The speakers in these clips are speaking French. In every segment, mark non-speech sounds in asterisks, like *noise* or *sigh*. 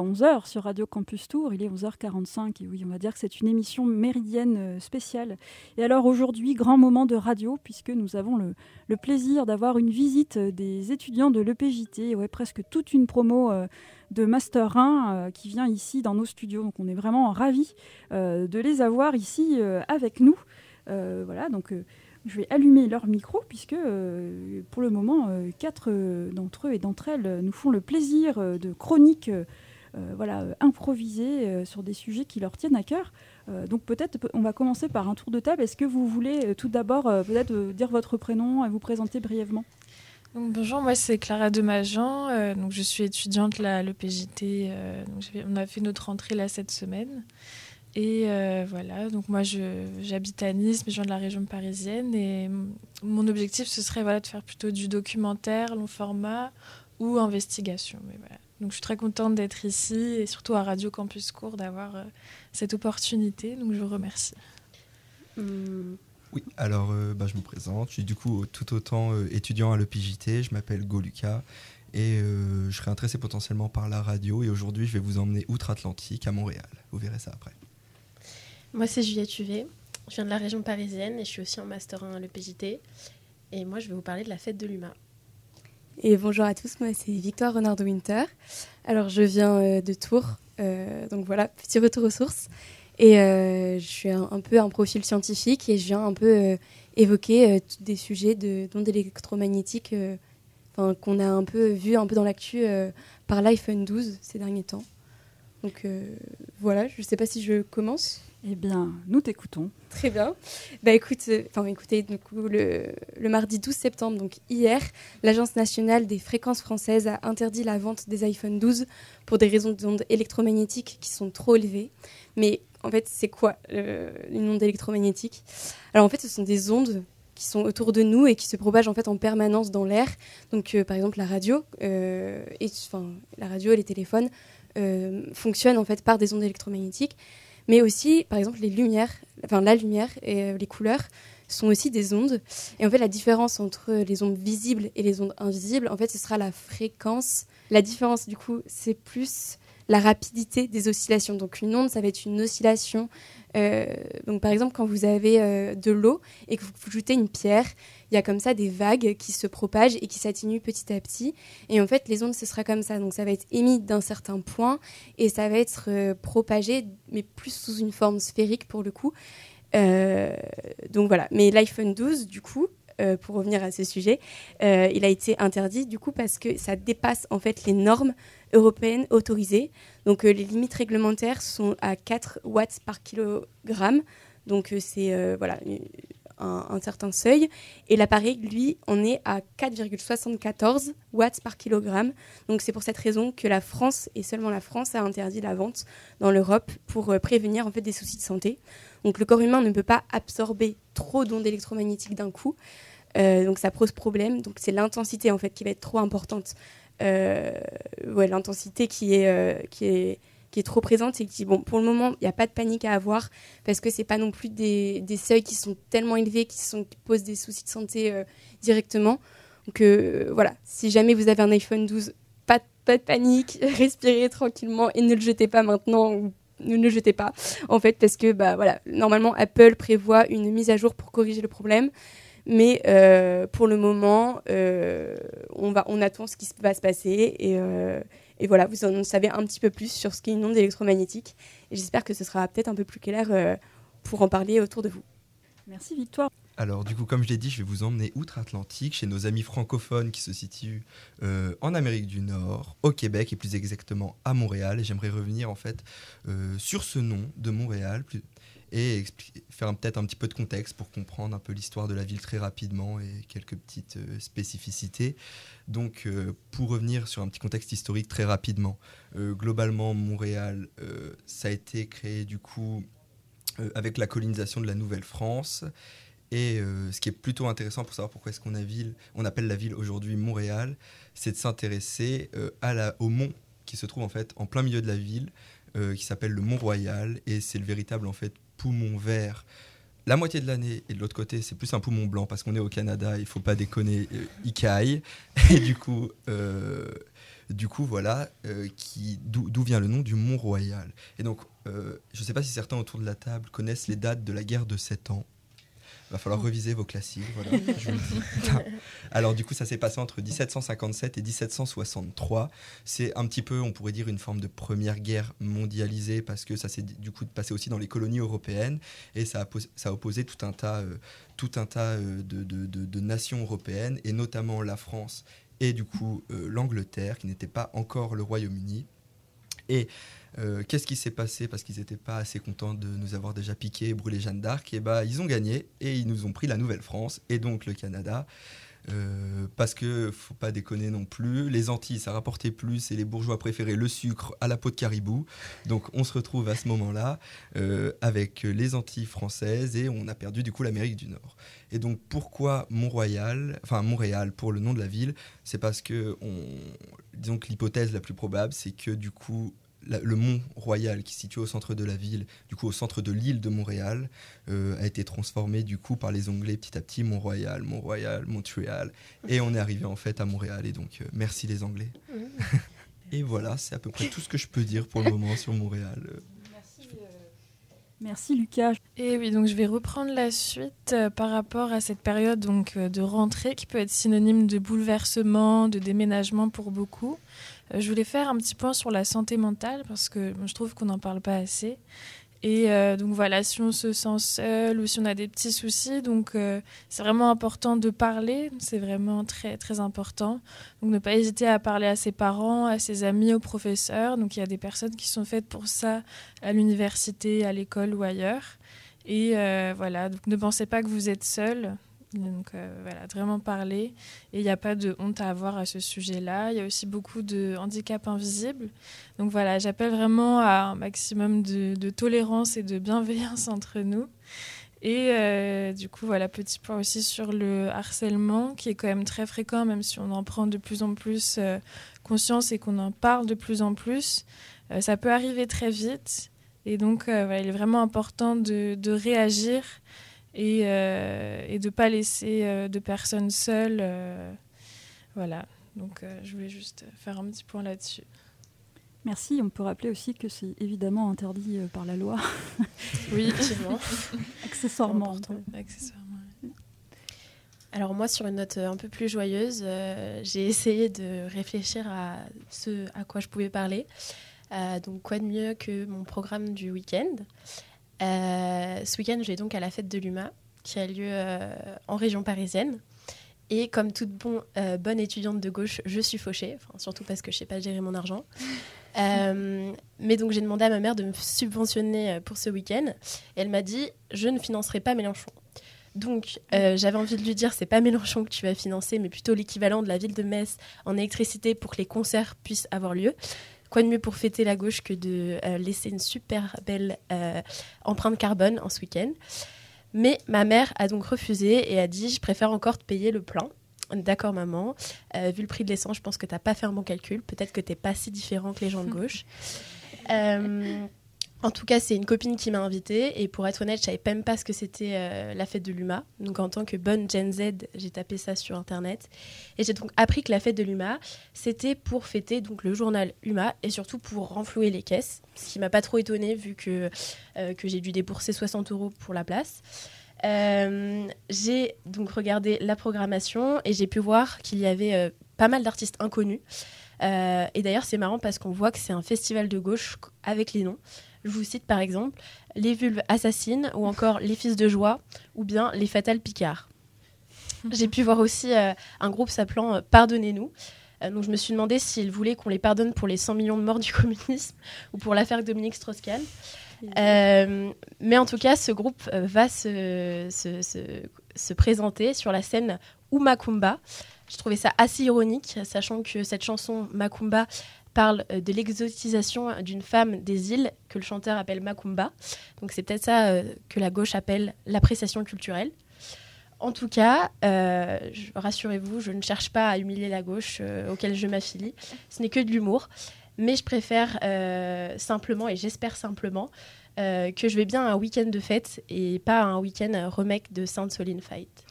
pas 11h sur Radio Campus Tour, il est 11h45 et oui, on va dire que c'est une émission méridienne euh, spéciale. Et alors aujourd'hui, grand moment de radio puisque nous avons le, plaisir d'avoir une visite des étudiants de l'EPJT, ouais, presque toute une promo euh, de Master 1 qui vient ici dans nos studios. Donc on est vraiment ravis de les avoir ici avec nous. voilà, donc je vais allumer leur micro puisque euh, pour le moment, euh, quatre euh, d'entre eux et d'entre elles nous font le plaisir de chroniques voilà, improvisées sur des sujets qui leur tiennent à cœur. donc peut-être on va commencer par un tour de table. Est-ce que vous voulez tout d'abord peut-être dire votre prénom et vous présenter brièvement? Bonjour, moi c'est Clara Demajan, donc je suis étudiante à l'EPJT. on a fait notre entrée là cette semaine. Et euh, voilà, donc moi j'habite à Nice, mais je viens de la région parisienne. Et mon objectif, ce serait voilà, de faire plutôt du documentaire, long format ou investigation. Mais voilà. Donc je suis très contente d'être ici et surtout à Radio Campus Court d'avoir euh, cette opportunité. Donc je vous remercie. Hum. Oui, alors euh, bah, je me présente. Je suis du coup tout autant étudiant à l'EPJT. Je m'appelle Goluka et je serai intéressé potentiellement par la radio. Et aujourd'hui, je vais vous emmener outre-Atlantique à Montréal. Vous verrez ça après. Moi, c'est Juliette Huvet. Je viens de la région parisienne et je suis aussi en Master 1 à l'EPJT. Et moi, je vais vous parler de la fête de l'UMA. Et bonjour à tous, moi c'est Victoire Renard de Winter. Alors je viens euh, de Tours, euh, donc voilà, petit retour aux sources. Et euh, je suis un, peu un profil scientifique et je viens un peu évoquer des sujets d'ondes électromagnétiques qu'on a un peu vu un peu dans l'actu par l'iPhone 12 ces derniers temps. Donc voilà, je ne sais pas si je commence. Eh bien, nous t'écoutons. Très bien. Bah écoute, euh, enfin écoutez, du coup, le, le, mardi 12 septembre, donc hier, l'Agence nationale des fréquences françaises a interdit la vente des iPhone 12 pour des raisons d'ondes électromagnétiques qui sont trop élevées. Mais en fait, c'est quoi euh, une onde électromagnétique? Alors en fait, ce sont des ondes qui sont autour de nous et qui se propagent en fait en permanence dans l'air. Donc euh, par exemple, la radio, et, enfin, la radio et les téléphones fonctionnent en fait par des ondes électromagnétiques mais aussi, par exemple, les lumières, enfin la lumière et euh, les couleurs sont aussi des ondes. Et en fait, la différence entre les ondes visibles et les ondes invisibles, en fait, ce sera la fréquence. La différence, du coup, c'est plus la rapidité des oscillations. Donc une onde, ça va être une oscillation. Euh, donc par exemple, quand vous avez euh, de l'eau et que vous jetez une pierre, il y a comme ça des vagues qui se propagent et qui s'atténuent petit à petit. Et en fait, les ondes, ce sera comme ça. Donc ça va être émis d'un certain point et ça va être euh, propagé, mais plus sous une forme sphérique pour le coup. Donc voilà. Mais l'iPhone 12, du coup, euh, pour revenir à ce sujet, il a été interdit du coup parce que ça dépasse en fait les normes européennes autorisées. Donc les limites réglementaires sont à 4 watts par kilogramme. Donc c'est voilà un, certain seuil. Et l'appareil, lui, on est à 4,74 watts par kilogramme. Donc c'est pour cette raison que la France, et seulement la France, a interdit la vente dans l'Europe pour euh, prévenir en fait des soucis de santé. Donc le corps humain ne peut pas absorber trop d'ondes électromagnétiques d'un coup. Euh, donc ça pose problème. Donc c'est l'intensité en fait qui va être trop importante. Euh, ouais, l'intensité qui est, qui est qui est trop présente. Et qui bon pour le moment il n'y a pas de panique à avoir parce que c'est pas non plus des, des, seuils qui sont tellement élevés qui, sont, qui posent des soucis de santé euh, directement. Donc euh, voilà. Si jamais vous avez un iPhone 12 pas, pas de panique. *laughs* Respirez tranquillement et ne le jetez pas maintenant ne le jetez pas en fait parce que bah voilà. Normalement Apple prévoit une mise à jour pour corriger le problème mais euh, pour le moment, on, va, on attend ce qui va se passer et, et voilà, vous en savez un petit peu plus sur ce qu'est une onde électromagnétique. Et j'espère que ce sera peut-être un peu plus clair euh, pour en parler autour de vous. Merci Victoire. Alors du coup, comme je l'ai dit, je vais vous emmener outre-Atlantique, chez nos amis francophones qui se situent euh, en Amérique du Nord, au Québec et plus exactement à Montréal. Et j'aimerais revenir en fait euh, sur ce nom de Montréal, et faire peut-être un petit peu de contexte pour comprendre un peu l'histoire de la ville très rapidement et quelques petites euh, spécificités. Donc, euh, pour revenir sur un petit contexte historique très rapidement, euh, globalement, Montréal, ça a été créé du coup avec la colonisation de la Nouvelle-France. Et ce qui est plutôt intéressant pour savoir pourquoi est-ce qu'on on appelle la ville aujourd'hui Montréal, c'est de s'intéresser au mont qui se trouve en fait en plein milieu de la ville, qui s'appelle le Mont Royal, et c'est le véritable en fait poumon vert la moitié de l'année et de l'autre côté c'est plus un poumon blanc parce qu'on est au Canada il faut pas déconner euh, il caille *laughs* et du coup euh, du coup, voilà, qui d'où vient le nom du Mont Royal. Et donc, je ne sais pas si certains autour de la table connaissent les dates de la guerre de 7 ans. Il va falloir reviser vos classiques. Voilà, *laughs* Alors du coup, ça s'est passé entre 1757 et 1763. C'est un petit peu, on pourrait dire, une forme de première guerre mondialisée parce que ça s'est du coup passé aussi dans les colonies européennes et ça a, ça a opposé tout un tas, euh, tout un tas euh, de, de, de, nations européennes et notamment la France et du coup euh, l'Angleterre qui n'était pas encore le Royaume-Uni. Et euh, qu'est-ce qui s'est passé? Parce qu'ils n'étaient pas assez contents de nous avoir déjà piqué et brûlé Jeanne d'Arc Et bah, ils ont gagné et ils nous ont pris la Nouvelle-France et donc le Canada. Euh, parce que faut pas déconner non plus, les Antilles ça rapportait plus et les bourgeois préféraient le sucre à la peau de caribou. Donc on se retrouve à ce moment-là euh, avec les Antilles françaises et on a perdu du coup l'Amérique du Nord. Et donc pourquoi Mont-Royal, enfin Montréal pour le nom de la ville, c'est parce que on, disons que l'hypothèse la plus probable c'est que du coup le mont Royal, qui est situé au centre de la ville, du coup au centre de l'île de Montréal, euh, a été transformé du coup par les Anglais petit à petit, Mont Royal, Mont Royal, Montréal, et on est arrivé en fait à Montréal. Et donc euh, merci les Anglais. *laughs* et voilà, c'est à peu près tout ce que je peux dire pour le moment sur Montréal. Merci Lucas. Et oui, donc je vais reprendre la suite euh, par rapport à cette période donc de rentrée qui peut être synonyme de bouleversement, de déménagement pour beaucoup. Euh, je voulais faire un petit point sur la santé mentale parce que je trouve qu'on n'en parle pas assez. Et euh, donc voilà, si on se sent seul ou si on a des petits soucis, donc euh, c'est vraiment important de parler, c'est vraiment très très important. Donc ne pas hésiter à parler à ses parents, à ses amis, aux professeurs. Donc il y a des personnes qui sont faites pour ça à l'université, à l'école ou ailleurs. Et voilà, donc ne pensez pas que vous êtes seul. Donc euh, voilà, vraiment parler. Et il n'y a pas de honte à avoir à ce sujet-là. Il y a aussi beaucoup de handicaps invisibles. Donc voilà, j'appelle vraiment à un maximum de, tolérance et de bienveillance *laughs* entre nous. Et euh, du coup, voilà, petit point aussi sur le harcèlement, qui est quand même très fréquent, même si on en prend de plus en plus euh, conscience et qu'on en parle de plus en plus. ça peut arriver très vite. Et donc, il est vraiment important de, de réagir et, euh, et de ne pas laisser euh, de personnes seules. Euh, voilà, donc je voulais juste faire un petit point là-dessus. Merci. On peut rappeler aussi que c'est évidemment interdit par la loi. *laughs* oui, effectivement. *laughs* Accessoirement. Accessoirement. Alors moi, sur une note un peu plus joyeuse, j'ai essayé de réfléchir à ce à quoi je pouvais parler. donc quoi de mieux que mon programme du week-end? Euh, ce week-end, je vais donc à la fête de l'UMA, qui a lieu euh, en région parisienne. Et comme toute bon, euh, bonne étudiante de gauche, je suis fauchée, surtout parce que je ne sais pas gérer mon argent. *laughs* mais donc j'ai demandé à ma mère de me subventionner pour ce week-end. Et elle m'a dit, je ne financerai pas Mélenchon. Donc j'avais envie de lui dire, c'est pas Mélenchon que tu vas financer, mais plutôt l'équivalent de la ville de Metz en électricité pour que les concerts puissent avoir lieu quoi de mieux pour fêter la gauche que de euh, laisser une super belle euh, empreinte carbone en ce week-end. Mais ma mère a donc refusé et a dit Je préfère encore te payer le plein. D'accord, maman. Euh, vu le prix de l'essence, je pense que tu n'as pas fait un bon calcul. Peut-être que tu n'es pas si différent que les gens de gauche. *laughs* En tout cas, c'est une copine qui m'a invitée et pour être honnête, je savais même pas ce que c'était euh, la fête de l'UMA. Donc en tant que bonne Gen Z, j'ai tapé ça sur internet et j'ai donc appris que la fête de l'UMA, c'était pour fêter donc le journal UMA et surtout pour renflouer les caisses, ce qui m'a pas trop étonnée vu que euh, que j'ai dû débourser 60 euros pour la place. Euh, j'ai donc regardé la programmation et j'ai pu voir qu'il y avait pas mal d'artistes inconnus. et d'ailleurs, c'est marrant parce qu'on voit que c'est un festival de gauche avec les noms. Je vous cite par exemple Les Vulves Assassines ou encore Les Fils de Joie ou bien Les Fatales Picards. *laughs* J'ai pu voir aussi euh, un groupe s'appelant euh, Pardonnez-nous. Euh, donc je me suis demandé s'ils voulaient qu'on les pardonne pour les 100 millions de morts du *laughs* communisme ou pour l'affaire Dominique Strauss-Kahn. mais en tout cas, ce groupe va se, se, présenter sur la scène Umakumba. Je trouvais ça assez ironique, sachant que cette chanson Makumba parle euh, de l'exotisation d'une femme des îles que le chanteur appelle Macumba. Donc c'est peut-être ça euh, que la gauche appelle l'appréciation culturelle. En tout cas, euh, rassurez-vous, je ne cherche pas à humilier la gauche auquel je m'affilie. Ce n'est que de l'humour. Mais je préfère simplement, et j'espère simplement, que je vais bien à un week-end de fête et pas à un week-end remake de Sainte Soline Fight.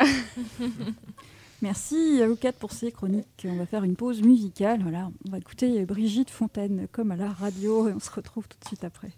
*laughs* Merci à pour ces chroniques. On va faire une pause musicale. Voilà, on va écouter Brigitte Fontaine comme à la radio et on se retrouve tout de suite après.